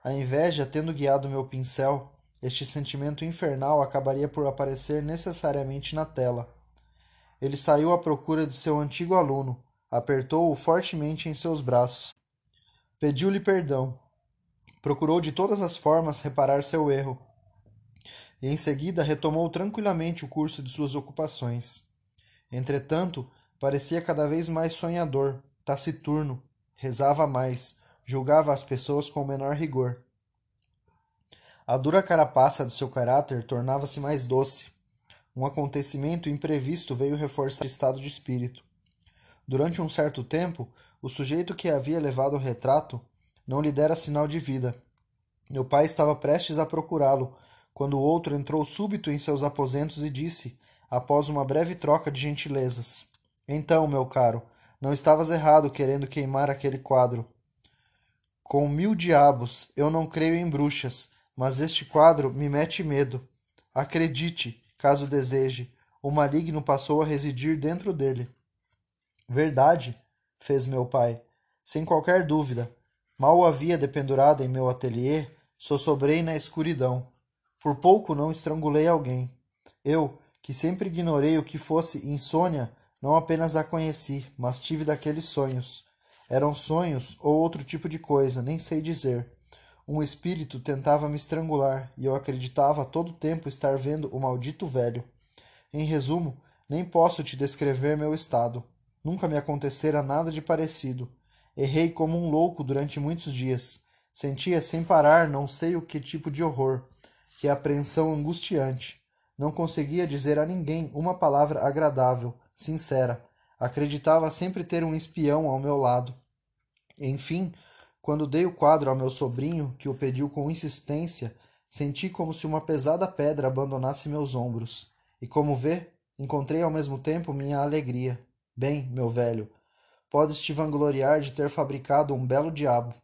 A inveja tendo guiado meu pincel, este sentimento infernal acabaria por aparecer necessariamente na tela. Ele saiu à procura de seu antigo aluno, apertou-o fortemente em seus braços. Pediu-lhe perdão. Procurou de todas as formas reparar seu erro. E em seguida retomou tranquilamente o curso de suas ocupações. Entretanto, parecia cada vez mais sonhador, taciturno, rezava mais, julgava as pessoas com menor rigor. A dura carapaça de seu caráter tornava-se mais doce. Um acontecimento imprevisto veio reforçar o estado de espírito. Durante um certo tempo, o sujeito que havia levado o retrato não lhe dera sinal de vida. Meu pai estava prestes a procurá-lo, quando o outro entrou súbito em seus aposentos e disse, após uma breve troca de gentilezas: Então, meu caro, não estavas errado querendo queimar aquele quadro. Com mil diabos, eu não creio em bruxas, mas este quadro me mete medo. Acredite, caso deseje, o maligno passou a residir dentro dele. Verdade, fez meu pai, sem qualquer dúvida. Mal o havia dependurado em meu ateliê, sossobrei na escuridão. Por pouco não estrangulei alguém. Eu, que sempre ignorei o que fosse insônia, não apenas a conheci, mas tive daqueles sonhos. Eram sonhos ou outro tipo de coisa, nem sei dizer. Um espírito tentava me estrangular e eu acreditava a todo tempo estar vendo o maldito velho. Em resumo, nem posso te descrever meu estado. Nunca me acontecera nada de parecido. Errei como um louco durante muitos dias. Sentia sem parar não sei o que tipo de horror. Que apreensão angustiante. Não conseguia dizer a ninguém uma palavra agradável, sincera. Acreditava sempre ter um espião ao meu lado. Enfim, quando dei o quadro ao meu sobrinho, que o pediu com insistência, senti como se uma pesada pedra abandonasse meus ombros. E como vê, encontrei ao mesmo tempo minha alegria. Bem, meu velho, podes te vangloriar de ter fabricado um belo diabo.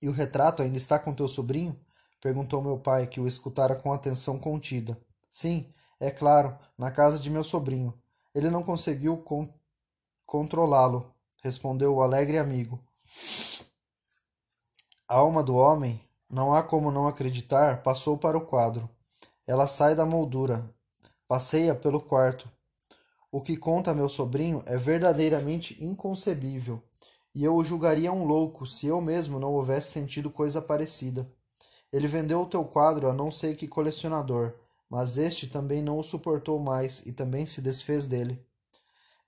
E o retrato ainda está com teu sobrinho? Perguntou meu pai, que o escutara com atenção contida. Sim, é claro, na casa de meu sobrinho. Ele não conseguiu con controlá-lo, respondeu o alegre amigo. A alma do homem, não há como não acreditar, passou para o quadro. Ela sai da moldura, passeia pelo quarto. O que conta meu sobrinho é verdadeiramente inconcebível, e eu o julgaria um louco se eu mesmo não houvesse sentido coisa parecida. Ele vendeu o teu quadro a não sei que colecionador, mas este também não o suportou mais e também se desfez dele.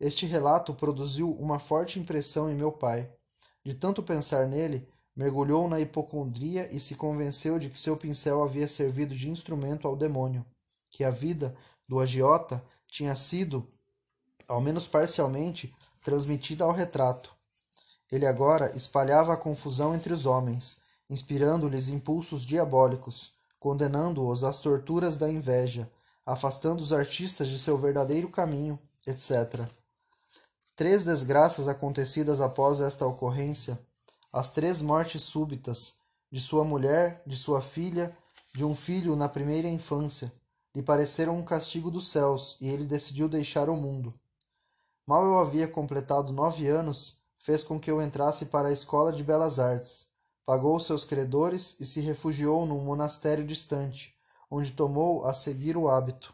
Este relato produziu uma forte impressão em meu pai. De tanto pensar nele, mergulhou na hipocondria e se convenceu de que seu pincel havia servido de instrumento ao demônio, que a vida do agiota tinha sido, ao menos parcialmente, transmitida ao retrato. Ele agora espalhava a confusão entre os homens, inspirando-lhes impulsos diabólicos, condenando-os às torturas da inveja, afastando os artistas de seu verdadeiro caminho, etc. Três desgraças acontecidas após esta ocorrência, as três mortes súbitas, de sua mulher, de sua filha, de um filho na primeira infância, lhe pareceram um castigo dos céus, e ele decidiu deixar o mundo. Mal eu havia completado nove anos, fez com que eu entrasse para a escola de belas artes, pagou seus credores e se refugiou num monastério distante, onde tomou a seguir o hábito.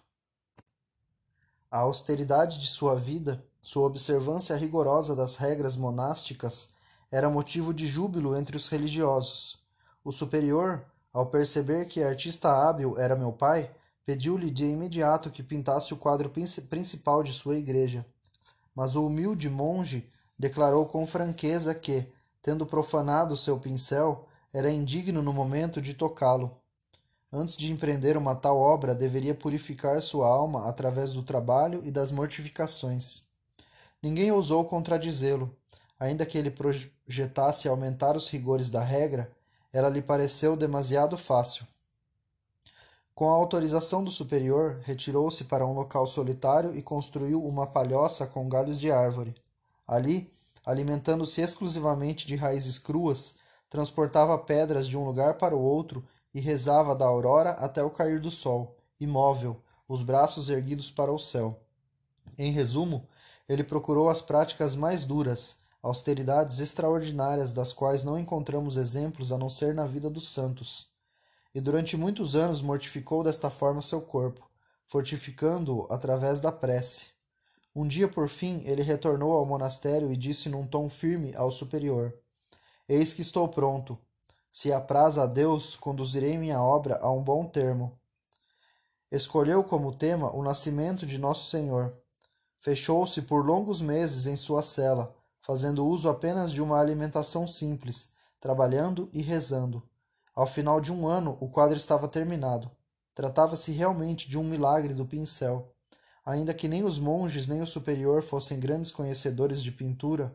A austeridade de sua vida, sua observância rigorosa das regras monásticas, era motivo de júbilo entre os religiosos. O superior, ao perceber que artista hábil era meu pai, pediu-lhe de imediato que pintasse o quadro principal de sua igreja. Mas o humilde monge declarou com franqueza que, tendo profanado seu pincel, era indigno no momento de tocá-lo. Antes de empreender uma tal obra, deveria purificar sua alma através do trabalho e das mortificações. Ninguém ousou contradizê-lo. Ainda que ele projetasse aumentar os rigores da regra, ela lhe pareceu demasiado fácil. Com a autorização do superior, retirou-se para um local solitário e construiu uma palhoça com galhos de árvore. Ali, alimentando-se exclusivamente de raízes cruas, transportava pedras de um lugar para o outro e rezava da aurora até o cair do sol, imóvel, os braços erguidos para o céu. Em resumo, ele procurou as práticas mais duras, austeridades extraordinárias das quais não encontramos exemplos a não ser na vida dos santos. E durante muitos anos mortificou desta forma seu corpo, fortificando-o através da prece. Um dia, por fim, ele retornou ao monastério e disse num tom firme ao superior: Eis que estou pronto. Se apraz a Deus, conduzirei minha obra a um bom termo. Escolheu como tema o nascimento de Nosso Senhor. Fechou-se por longos meses em sua cela, fazendo uso apenas de uma alimentação simples, trabalhando e rezando. Ao final de um ano, o quadro estava terminado. Tratava-se realmente de um milagre do pincel. Ainda que nem os monges nem o superior fossem grandes conhecedores de pintura,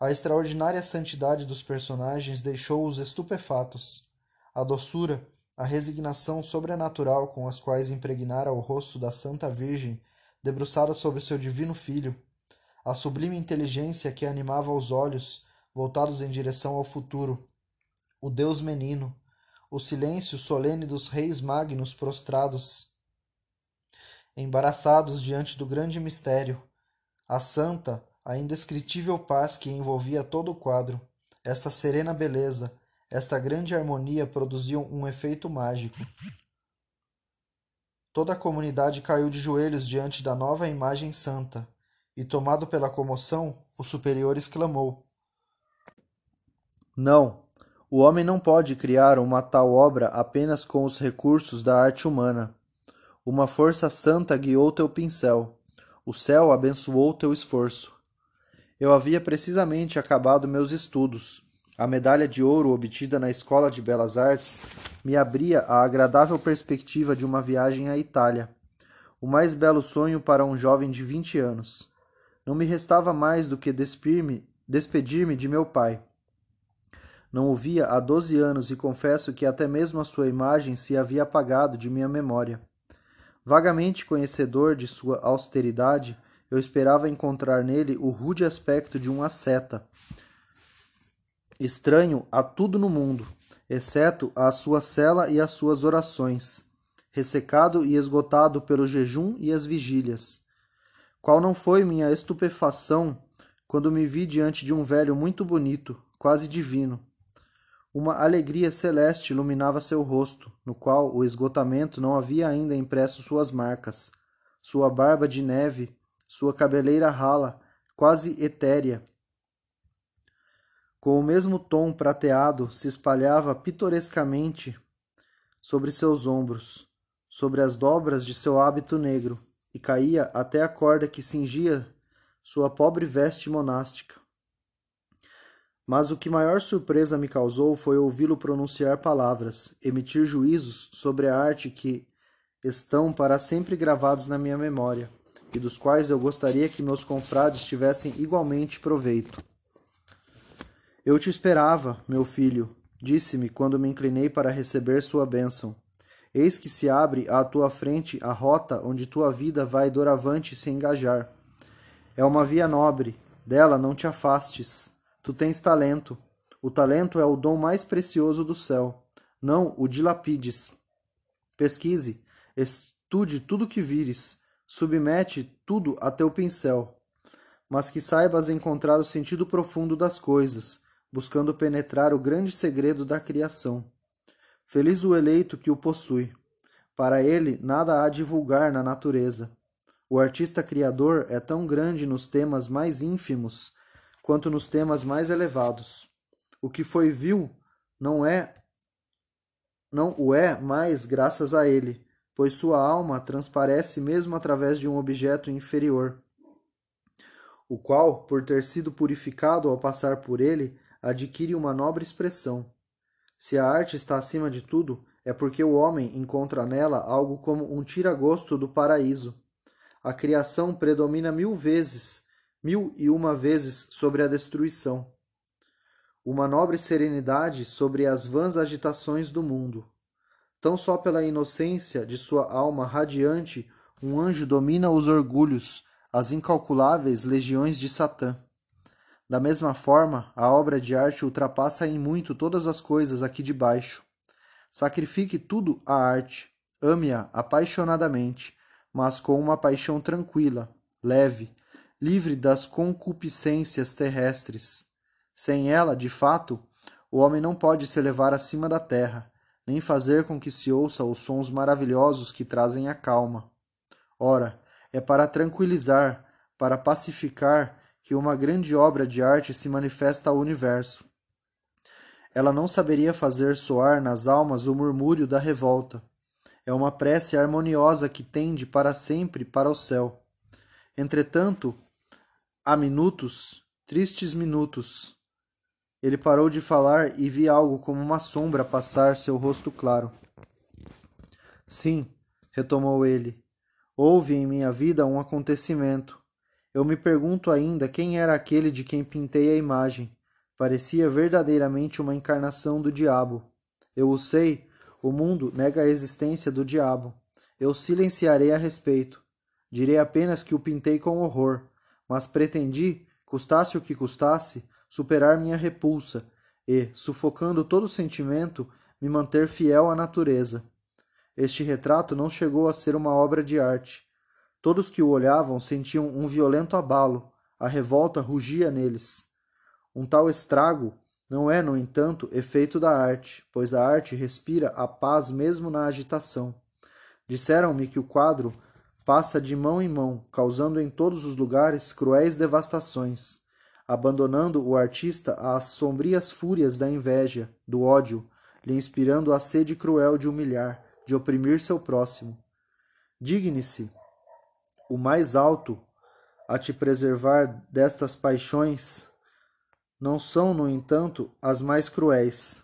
a extraordinária santidade dos personagens deixou-os estupefatos. A doçura, a resignação sobrenatural com as quais impregnara o rosto da Santa Virgem, debruçada sobre seu divino Filho, a sublime inteligência que animava os olhos, voltados em direção ao futuro, o Deus menino, o silêncio solene dos reis magnos prostrados embaraçados diante do grande mistério, a santa, a indescritível paz que envolvia todo o quadro, esta serena beleza, esta grande harmonia produziam um efeito mágico. Toda a comunidade caiu de joelhos diante da nova imagem santa, e, tomado pela comoção, o superior exclamou: Não, o homem não pode criar uma tal obra apenas com os recursos da arte humana. Uma força santa guiou teu pincel. O céu abençoou teu esforço. Eu havia precisamente acabado meus estudos. A medalha de ouro obtida na Escola de Belas Artes me abria a agradável perspectiva de uma viagem à Itália, o mais belo sonho para um jovem de vinte anos. Não me restava mais do que despedir-me despedir de meu pai. Não o via há doze anos e confesso que até mesmo a sua imagem se havia apagado de minha memória. Vagamente conhecedor de sua austeridade, eu esperava encontrar nele o rude aspecto de um asceta estranho a tudo no mundo, exceto a sua cela e as suas orações, ressecado e esgotado pelo jejum e as vigílias. Qual não foi minha estupefação quando me vi diante de um velho muito bonito, quase divino. Uma alegria celeste iluminava seu rosto, no qual o esgotamento não havia ainda impresso suas marcas. Sua barba de neve, sua cabeleira rala, quase etérea, com o mesmo tom prateado, se espalhava pitorescamente sobre seus ombros, sobre as dobras de seu hábito negro, e caía até a corda que cingia sua pobre veste monástica. Mas o que maior surpresa me causou foi ouvi-lo pronunciar palavras, emitir juízos sobre a arte que estão para sempre gravados na minha memória, e dos quais eu gostaria que meus confrades tivessem igualmente proveito. Eu te esperava, meu filho, disse-me quando me inclinei para receber sua bênção. Eis que se abre à tua frente a rota onde tua vida vai doravante se engajar. É uma via nobre, dela não te afastes. Tu tens talento. O talento é o dom mais precioso do céu. Não o dilapides. Pesquise, estude tudo que vires, submete tudo a teu pincel. Mas que saibas encontrar o sentido profundo das coisas, buscando penetrar o grande segredo da criação. Feliz o eleito que o possui. Para ele, nada há divulgar na natureza. O artista criador é tão grande nos temas mais ínfimos quanto nos temas mais elevados. O que foi vil não é não o é mais graças a ele, pois sua alma transparece mesmo através de um objeto inferior, o qual, por ter sido purificado ao passar por ele, adquire uma nobre expressão. Se a arte está acima de tudo, é porque o homem encontra nela algo como um tira-gosto do paraíso. A criação predomina mil vezes, mil e uma vezes sobre a destruição. Uma nobre serenidade sobre as vãs agitações do mundo. Tão só pela inocência de sua alma radiante, um anjo domina os orgulhos, as incalculáveis legiões de Satã. Da mesma forma, a obra de arte ultrapassa em muito todas as coisas aqui de baixo. Sacrifique tudo à arte, ame-a apaixonadamente, mas com uma paixão tranquila, leve, livre das concupiscências terrestres. Sem ela, de fato, o homem não pode se elevar acima da terra, nem fazer com que se ouça os sons maravilhosos que trazem a calma. Ora, é para tranquilizar, para pacificar que uma grande obra de arte se manifesta ao universo. Ela não saberia fazer soar nas almas o murmúrio da revolta. É uma prece harmoniosa que tende para sempre para o céu. Entretanto, há minutos, tristes minutos. Ele parou de falar e vi algo como uma sombra passar seu rosto claro. Sim, retomou ele, houve em minha vida um acontecimento, eu me pergunto ainda quem era aquele de quem pintei a imagem. Parecia verdadeiramente uma encarnação do diabo. Eu o sei, o mundo nega a existência do diabo. Eu silenciarei a respeito. Direi apenas que o pintei com horror, mas pretendi, custasse o que custasse, superar minha repulsa e, sufocando todo sentimento, me manter fiel à natureza. Este retrato não chegou a ser uma obra de arte. Todos que o olhavam sentiam um violento abalo, a revolta rugia neles. Um tal estrago não é, no entanto, efeito da arte, pois a arte respira a paz mesmo na agitação. Disseram-me que o quadro passa de mão em mão, causando em todos os lugares cruéis devastações, abandonando o artista às sombrias fúrias da inveja, do ódio, lhe inspirando a sede cruel de humilhar, de oprimir seu próximo. Digne-se, o mais alto a te preservar destas paixões não são, no entanto, as mais cruéis.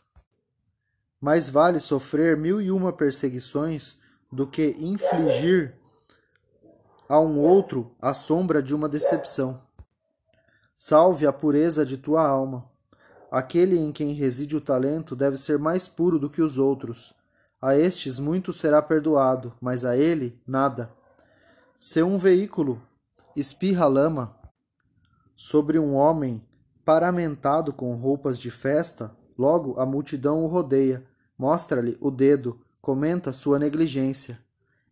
Mais vale sofrer mil e uma perseguições do que infligir a um outro a sombra de uma decepção. Salve a pureza de tua alma. Aquele em quem reside o talento deve ser mais puro do que os outros. A estes muito será perdoado, mas a ele nada. Se um veículo espirra lama sobre um homem paramentado com roupas de festa, logo a multidão o rodeia, mostra-lhe o dedo, comenta sua negligência.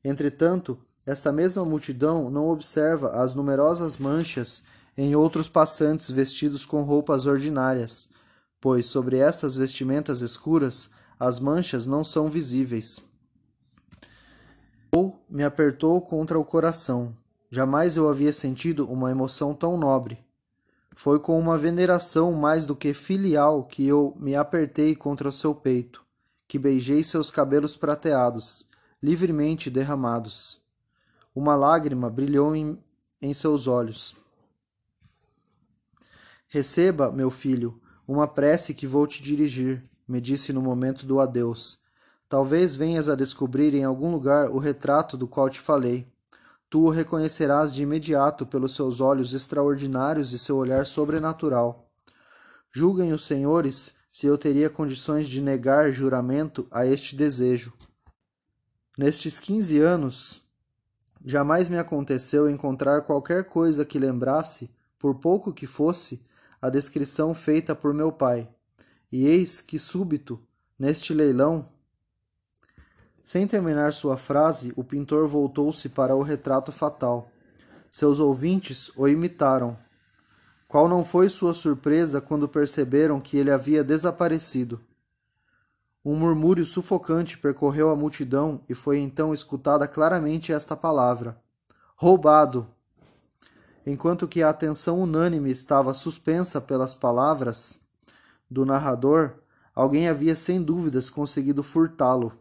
Entretanto, esta mesma multidão não observa as numerosas manchas em outros passantes vestidos com roupas ordinárias, pois sobre estas vestimentas escuras as manchas não são visíveis. Ou me apertou contra o coração. Jamais eu havia sentido uma emoção tão nobre. Foi com uma veneração mais do que filial que eu me apertei contra o seu peito, que beijei seus cabelos prateados, livremente derramados. Uma lágrima brilhou em, em seus olhos. Receba, meu filho, uma prece que vou te dirigir, me disse no momento do adeus. Talvez venhas a descobrir em algum lugar o retrato do qual te falei. Tu o reconhecerás de imediato pelos seus olhos extraordinários e seu olhar sobrenatural. Julguem os senhores se eu teria condições de negar juramento a este desejo. Nestes quinze anos, jamais me aconteceu encontrar qualquer coisa que lembrasse, por pouco que fosse, a descrição feita por meu pai. E eis que súbito, neste leilão. Sem terminar sua frase, o pintor voltou-se para o retrato fatal. Seus ouvintes o imitaram. Qual não foi sua surpresa quando perceberam que ele havia desaparecido? Um murmúrio sufocante percorreu a multidão e foi então escutada claramente esta palavra: Roubado! enquanto que a atenção unânime estava suspensa pelas palavras do narrador, alguém havia sem dúvidas conseguido furtá-lo.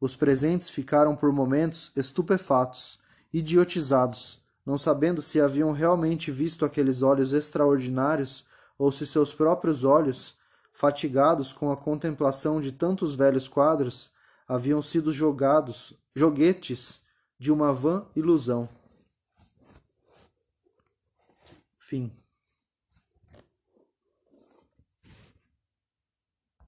Os presentes ficaram por momentos estupefatos, idiotizados, não sabendo se haviam realmente visto aqueles olhos extraordinários ou se seus próprios olhos, fatigados com a contemplação de tantos velhos quadros, haviam sido jogados, joguetes de uma vã ilusão. Fim.